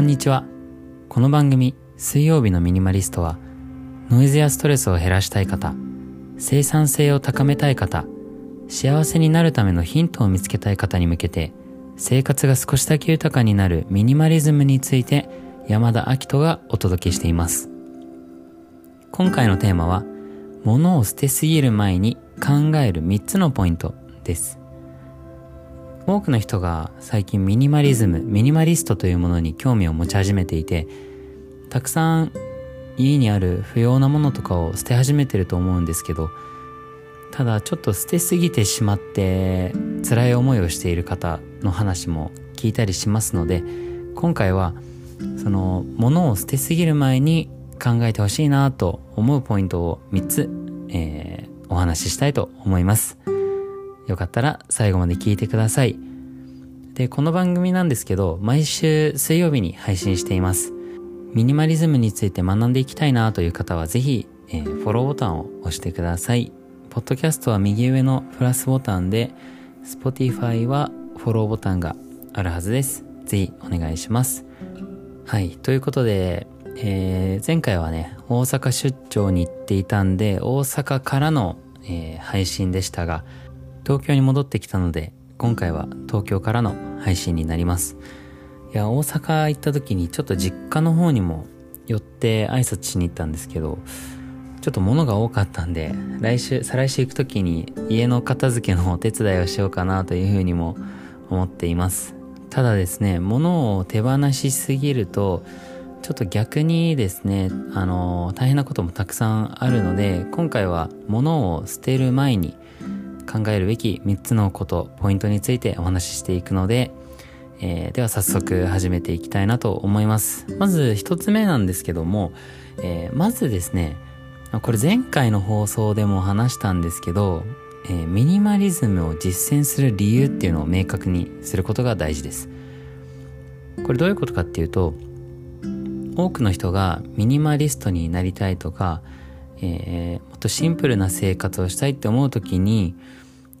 こんにちは。この番組、水曜日のミニマリストは、ノイズやストレスを減らしたい方、生産性を高めたい方、幸せになるためのヒントを見つけたい方に向けて、生活が少しだけ豊かになるミニマリズムについて、山田明人がお届けしています。今回のテーマは、物を捨てすぎる前に考える3つのポイントです。多くの人が最近ミニマリズム、ミニマリストというものに興味を持ち始めていて、たくさん家にある不要なものとかを捨て始めてると思うんですけど、ただちょっと捨てすぎてしまって辛い思いをしている方の話も聞いたりしますので、今回はその物を捨てすぎる前に考えてほしいなと思うポイントを3つ、えー、お話ししたいと思います。よかったら最後まで聞いてください。で、この番組なんですけど、毎週水曜日に配信しています。ミニマリズムについて学んでいきたいなという方はぜひ、えー、フォローボタンを押してください。ポッドキャストは右上のプラスボタンで、Spotify はフォローボタンがあるはずです。ぜひお願いします。はい。ということで、えー、前回はね、大阪出張に行っていたんで、大阪からの、えー、配信でしたが、東京に戻ってきたので、今回は東京からの配信になります。いや、大阪行った時にちょっと実家の方にも寄って挨拶しに行ったんですけど、ちょっと物が多かったんで、来週、再来週行く時に家の片付けのお手伝いをしようかなというふうにも思っています。ただですね、物を手放しすぎると、ちょっと逆にですね、あの、大変なこともたくさんあるので、今回は物を捨てる前に考えるべき3つのこと、ポイントについてお話ししていくので、えー、では早速始めていきたいなと思います。まず1つ目なんですけども、えー、まずですね、これ前回の放送でも話したんですけど、えー、ミニマリズムを実践する理由っていうのを明確にすることが大事です。これどういうことかっていうと、多くの人がミニマリストになりたいとか、えー、もっとシンプルな生活をしたいって思う時に、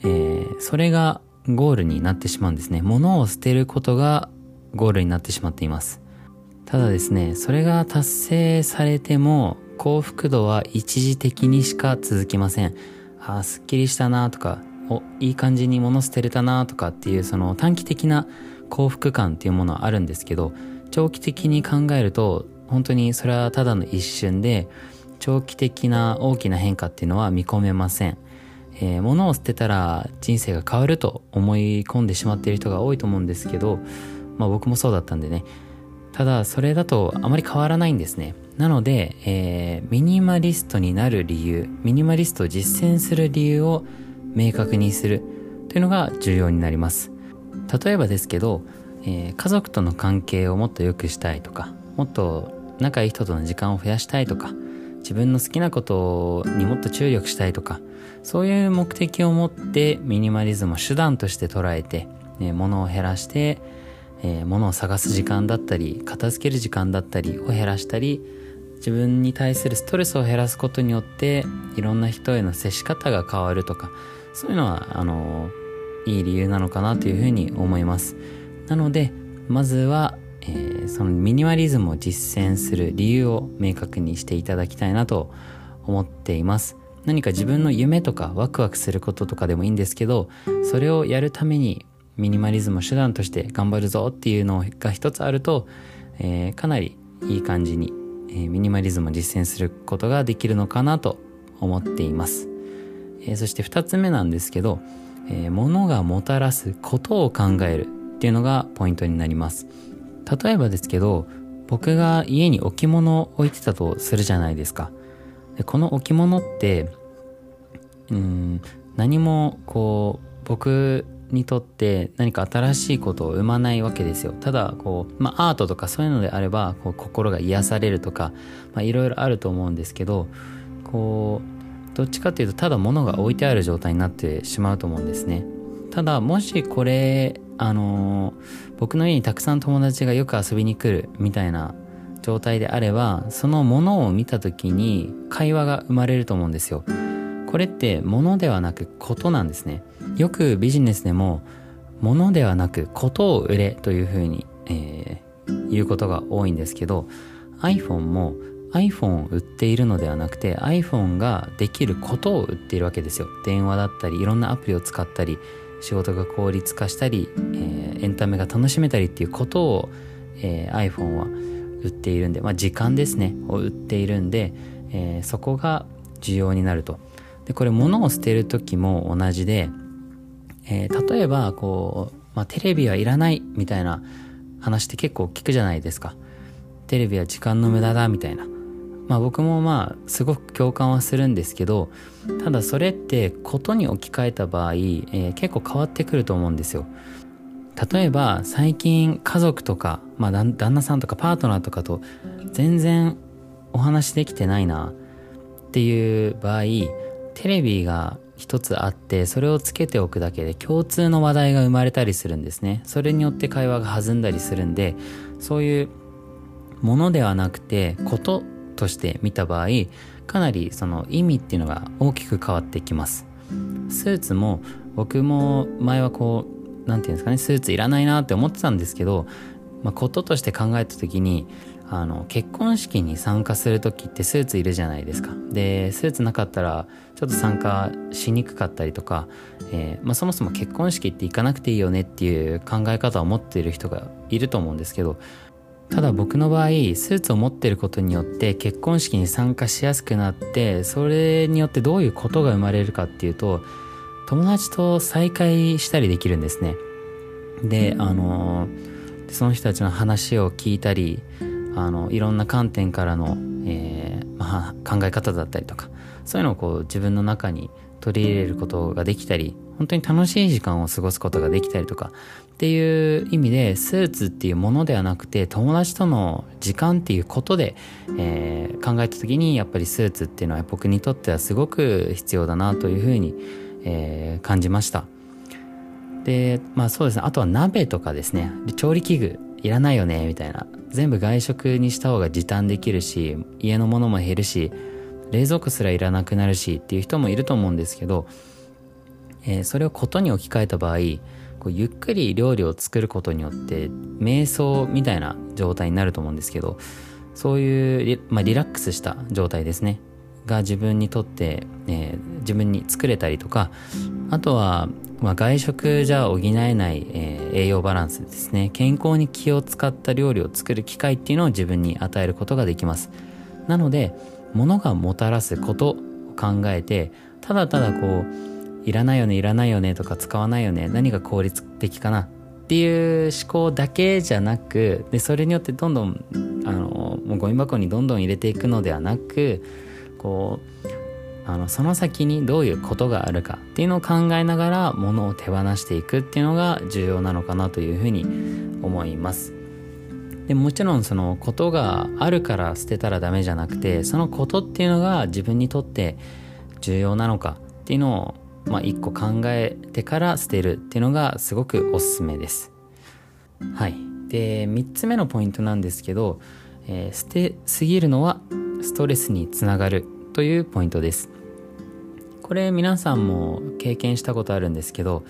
えー、それがゴールになってしまうんですね。物を捨てることがゴールになってしまっています。ただですね、それが達成されても幸福度は一時的にしか続きません。ああ、すっきりしたなとか、お、いい感じに物捨てれたなとかっていうその短期的な幸福感っていうものはあるんですけど、長期的に考えると本当にそれはただの一瞬で長期的な大きな変化っていうのは見込めません。えー、物を捨てたら人生が変わると思い込んでしまっている人が多いと思うんですけど、まあ僕もそうだったんでね。ただそれだとあまり変わらないんですね。なので、えー、ミニマリストになる理由、ミニマリストを実践する理由を明確にするというのが重要になります。例えばですけど、えー、家族との関係をもっと良くしたいとか、もっと仲いい人との時間を増やしたいとか、自分の好きなことにもっと注力したいとか、そういう目的を持ってミニマリズムを手段として捉えて、えー、物を減らして、えー、物を探す時間だったり、片付ける時間だったりを減らしたり、自分に対するストレスを減らすことによって、いろんな人への接し方が変わるとか、そういうのは、あのいい理由なのかなというふうに思います。なので、まずは、えー、そのミニマリズムを実践する理由を明確にしていただきたいなと思っています。何か自分の夢とかワクワクすることとかでもいいんですけど、それをやるためにミニマリズムを手段として頑張るぞっていうのが一つあると、えー、かなりいい感じに、えー、ミニマリズムを実践することができるのかなと思っています。えー、そして二つ目なんですけど、えー、物がもたらすことを考えるっていうのがポイントになります。例えばですけど、僕が家に置物を置いてたとするじゃないですか。でこの置物って、うん、何もこう、僕にとって何か新しいことを生まないわけですよ。ただ、こう、まあアートとかそういうのであれば、こう心が癒されるとか、まあいろいろあると思うんですけど、こう、どっちかっていうとただ物が置いてある状態になってしまうと思うんですね。ただ、もしこれあの、僕の家にたくさん友達がよく遊びに来るみたいな状態であれば、そのものを見た時に会話が生まれると思うんですよ。これって物ではなくことなんですね。よくビジネスでも物ではなくことを売れというふうに、えー、言うことが多いんですけど iPhone も iPhone を売っているのではなくて iPhone ができることを売っているわけですよ電話だったりいろんなアプリを使ったり仕事が効率化したり、えー、エンタメが楽しめたりっていうことを、えー、iPhone は売っているんで、まあ、時間ですねを売っているんで、えー、そこが重要になると。でこれ物を捨てる時も同じで、えー、例えばこう、まあ、テレビはいらないみたいな話って結構聞くじゃないですか。テレビは時間の無駄だみたいな。まあ僕もまあすごく共感はするんですけどただそれってことに置き換えた場合、えー、結構変わってくると思うんですよ例えば最近家族とか、まあ、旦那さんとかパートナーとかと全然お話できてないなっていう場合テレビが一つあってそれをつけておくだけで共通の話題が生まれたりするんですね。それによって会話が弾んだりするんでそういうものではなくてこととして見た場合かなりその意味っていうのが大きく変わってきます。スーツも僕も前はこう何て言うんですかねスーツいらないなって思ってたんですけど、まあ、こととして考えた時にあの結婚式に参加する時ってスーツいるじゃないですか。でスーツなかったらちょっと参加しにくかったりとか、えー、まあ、そもそも結婚式って行かなくていいよねっていう考え方を持っている人がいると思うんですけどただ僕の場合スーツを持ってることによって結婚式に参加しやすくなってそれによってどういうことが生まれるかっていうと友達と再会したりできるんですね。であのその人たちの話を聞いたりあのいろんな観点からの、えーまあ、考え方だったりとかそういうのをこう自分の中に取り入れることができたり本当に楽しい時間を過ごすことができたりとかっていう意味でスーツっていうものではなくて友達との時間っていうことで、えー、考えた時にやっぱりスーツっていうのは僕にとってはすごく必要だなというふうに、えー、感じました。でまあそうですね。あとは鍋とかですね。調理器具いらないよねみたいな。全部外食にした方が時短できるし家のものも減るし冷蔵庫すらいらなくなるしっていう人もいると思うんですけど、えー、それをことに置き換えた場合こうゆっくり料理を作ることによって瞑想みたいな状態になると思うんですけどそういうリ,、まあ、リラックスした状態ですね。が自分にとって、えー、自分に作れたりとかあとは、まあ、外食じゃ補えない、えー、栄養バランスですね。健康に気を使った料理を作る機会っていうのを自分に与えることができます。なので物がもたらすことを考えてただただこういらないよねいらないよねとか使わないよね何が効率的かなっていう思考だけじゃなくでそれによってどんどんあのもうゴミ箱にどんどん入れていくのではなくこうあのその先にどういうことがあるかっていうのを考えながら物を手放していくっていうのが重要なのかなというふうに思います。でもちろんそのことがあるから捨てたらダメじゃなくてそのことっていうのが自分にとって重要なのかっていうのをまあ、1個考えてから捨てるっていうのがすごくおすすめです。はい。で、3つ目のポイントなんですけど、えー、捨てすぎるのはストレスにつながるというポイントです。これ皆さんも経験したことあるんですけど、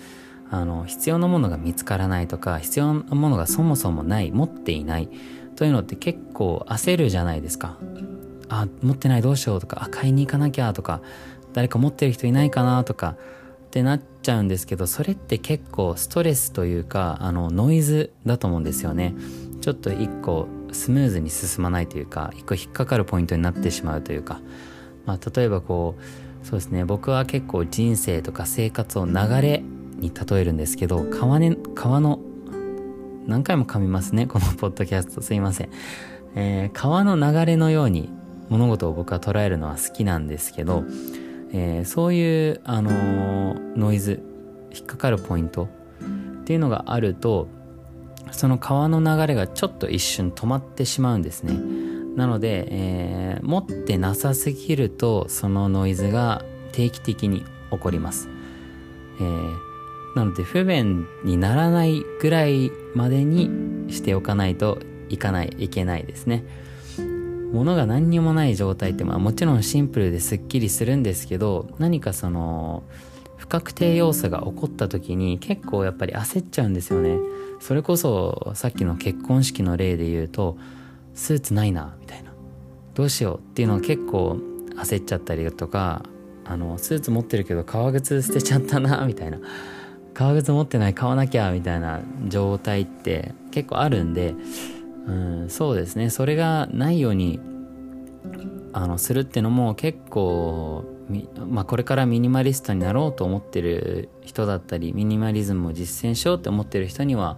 あの必要なものが見つからないとか必要なものがそもそもない持っていないというのって結構焦るじゃないですかあ持ってないどうしようとかあ買いに行かなきゃとか誰か持ってる人いないかなとかってなっちゃうんですけどそれって結構ストレスというかあのノイズだと思うんですよねちょっと一個スムーズに進まないというか一個引っかかるポイントになってしまうというか、まあ、例えばこうそうですね僕は結構人生とか生活を流れに例えるんですけど川,、ね、川の何回も噛みますねこのポッドキャスト。すいません、えー、川の流れのように物事を僕は捉えるのは好きなんですけどえー、そういう、あのー、ノイズ引っかかるポイントっていうのがあるとその川の流れがちょっと一瞬止まってしまうんですね。なので、えー、持ってなさすぎるとそのノイズが定期的に起こります、えー、なので不便にならないぐらいまでにしておかないといかないいけないですね。物が何にもない状態ってまあもちろんシンプルですっきりするんですけど何かその不確定要素が起こった時に結構やっぱり焦っちゃうんですよね。それこそさっきの結婚式の例で言うとスーツないなみたいな。どうしようっていうのを結構焦っちゃったりだとかあのスーツ持ってるけど革靴捨てちゃったなみたいな。革靴持ってない買わなきゃみたいな状態って結構あるんでうんそうですね。それがないようにあのするってのも結構まあ、これからミニマリストになろうと思ってる人だったりミニマリズムを実践しようって思ってる人には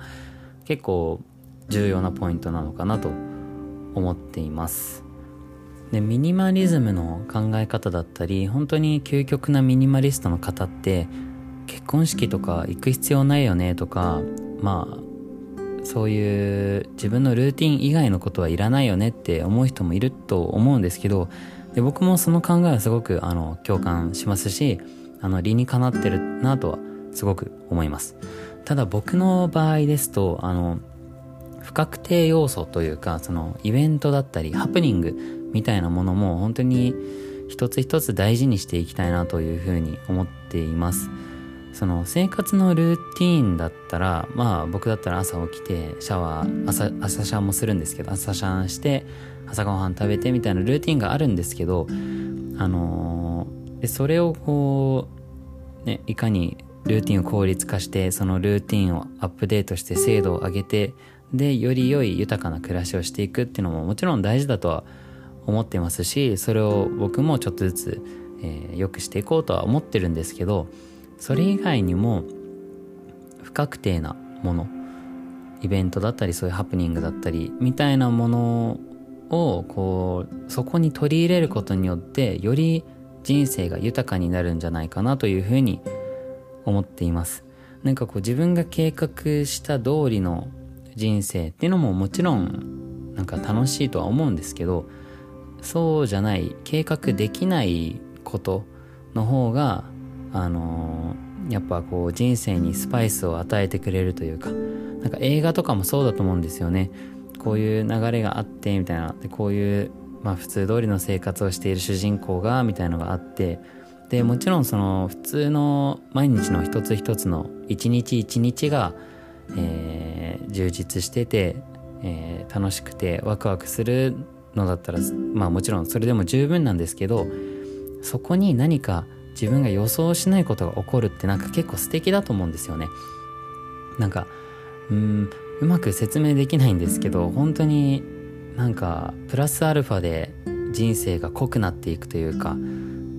結構重要なポイントなのかなと思っています。でミニマリズムの考え方だったり本当に究極なミニマリストの方って結婚式とか行く必要ないよねとかまあそういう自分のルーティン以外のことはいらないよねって思う人もいると思うんですけどで僕もその考えはすごくあの共感しますしあの理にかなってるなとはすごく思いますただ僕の場合ですとあの不確定要素というかそのイベントだったりハプニングみたいなものも本当に一つ一つ大事にしていきたいなというふうに思っています。その生活のルーティーンだったらまあ僕だったら朝起きてシャワー朝朝シャンもするんですけど朝シャンして朝ごはん食べてみたいなルーティーンがあるんですけどあのー、でそれをこうねいかにルーティンを効率化してそのルーティンをアップデートして精度を上げてでより良い豊かな暮らしをしていくっていうのももちろん大事だとは思ってますしそれを僕もちょっとずつ、えー、良くしていこうとは思ってるんですけどそれ以外にも不確定なものイベントだったりそういうハプニングだったりみたいなものをこうそこに取り入れることによってより人生が豊かになるんじゃないかなというふうに思っています。なんかこう自分が計画した通りの人生っていうのももちろんなんか楽しいとは思うんですけどそうじゃない計画できないことの方があのー、やっぱこう人生にスパイスを与えてくれるというかなんか映画とかもそうだと思うんですよね。こういう流れがあってみたいな。でこういうまあ普通通りの生活をしている主人公がみたいのがあってでもちろんその普通の毎日の一つ一つの一日一日が、え、充実してて、えー、楽しくてワクワクするのだったらまあもちろんそれでも十分なんですけどそこに何か自分が予想しないことが起こるってなんか結構素敵だと思うんですよね。なんかうんうまく説明できないんですけど本当になんかプラスアルファで人生が濃くなっていくというか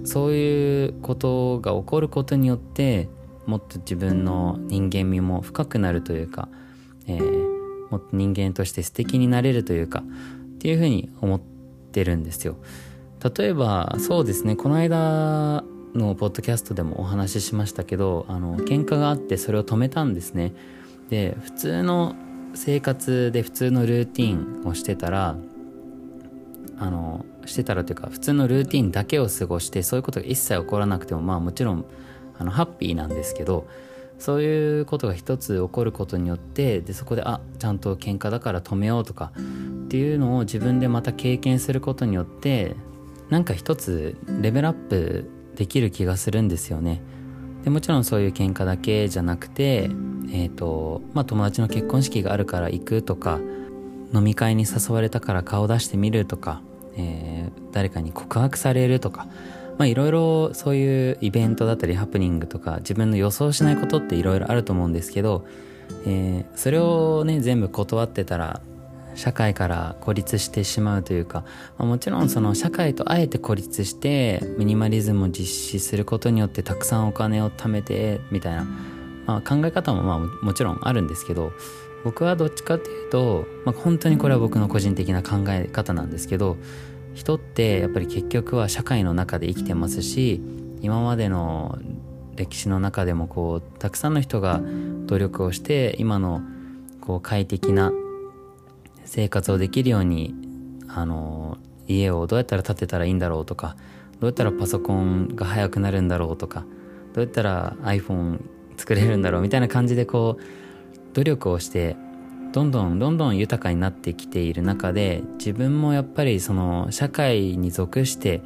そういうことが起こることによってもっと自分の人間味も深くなるというか、えー、もっと人間として素敵になれるというかっていうふうに思ってるんですよ。例えばそうですねこの間のポッドキャストでもお話ししましたけどあの喧嘩があってそれを止めたんですねで普通の生活で普通のルーティンをしてたらあのしてたらというか普通のルーティンだけを過ごしてそういうことが一切起こらなくてもまあもちろんあのハッピーなんですけどそういうことが一つ起こることによってでそこであちゃんと喧嘩だから止めようとかっていうのを自分でまた経験することによってなんか一つレベルアップできる気がするんですよね。でもちろんそういう喧嘩だけじゃなくて、えっ、ー、と、まあ友達の結婚式があるから行くとか、飲み会に誘われたから顔出してみるとか、えー、誰かに告白されるとか、まあいろいろそういうイベントだったりハプニングとか自分の予想しないことっていろいろあると思うんですけど、えー、それをね全部断ってたら社会から孤立してしまうというか、まあ、もちろんその社会とあえて孤立してミニマリズムを実施することによってたくさんお金を貯めてみたいな、まあ、考え方もまあもちろんあるんですけど僕はどっちかっていうと、まあ、本当にこれは僕の個人的な考え方なんですけど人ってやっぱり結局は社会の中で生きてますし今までの歴史の中でもこうたくさんの人が努力をして今のこう快適な生活をできるようにあの家をどうやったら建てたらいいんだろうとかどうやったらパソコンが速くなるんだろうとかどうやったら iPhone 作れるんだろうみたいな感じでこう努力をしてどんどんどんどん豊かになってきている中で自分もやっぱりその社会に属して、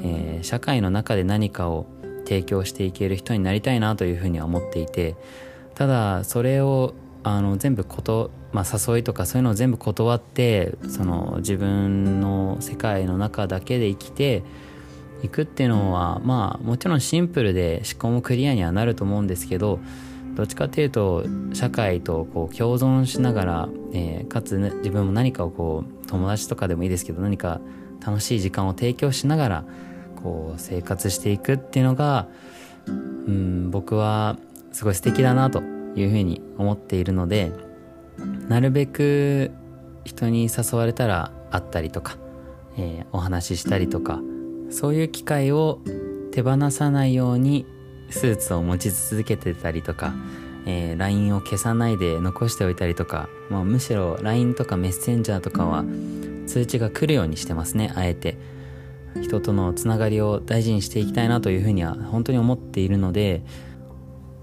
えー、社会の中で何かを提供していける人になりたいなというふうには思っていてただそれをあの全部こと、まあ、誘いとかそういうのを全部断ってその自分の世界の中だけで生きていくっていうのはまあもちろんシンプルで思考もクリアにはなると思うんですけどどっちかっていうと社会とこう共存しながら、えー、かつ、ね、自分も何かをこう友達とかでもいいですけど何か楽しい時間を提供しながらこう生活していくっていうのがうん僕はすごい素敵だなというふうに思っているのでなるべく人に誘われたら会ったりとか、えー、お話ししたりとかそういう機会を手放さないようにスーツを持ち続けてたりとか、えー、LINE を消さないで残しておいたりとか、まあ、むしろ LINE とかメッセンジャーとかは通知が来るようにしてますねあえて。人とのつながりを大事にしていきたいなというふうには本当に思っているので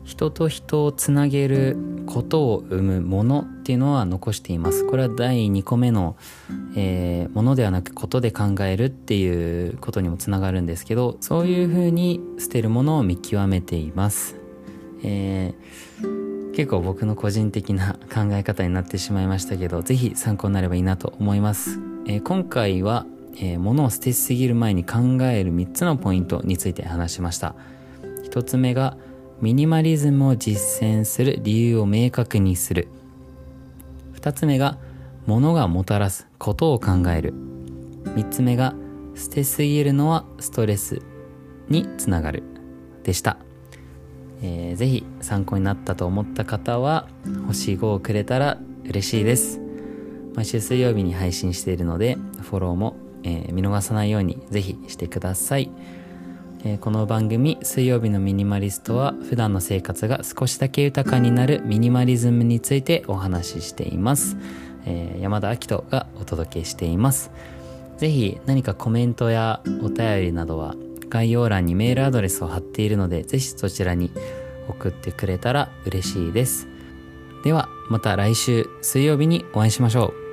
人と人をつなげることを生むものっていうのは残しています。これは第2個目の、えー、ものではなくことで考えるっていうことにもつながるんですけどそういうふうに捨てるものを見極めています、えー、結構僕の個人的な考え方になってしまいましたけど是非参考になればいいなと思います、えー、今回は、え物を捨てすぎる前に考える3つのポイントについて話しました。1つ目がミニマリズムを実践する理由を明確にする。2つ目が物がもたらすことを考える。3つ目が捨てすぎるのはストレスにつながる。でした、えー、ぜひ参考になったと思った方は星5をくれたら嬉しいです。毎週水曜日に配信しているのでフォローも、えー、見逃さないようにぜひしてください。え、この番組「水曜日のミニマリスト」は普段の生活が少しだけ豊かになるミニマリズムについてお話ししています、え、山田明人がお届けしています。是非何かコメントやお便りなどは概要欄にメールアドレスを貼っているので是非そちらに送ってくれたら嬉しいです。ではまた来週水曜日にお会いしましょう。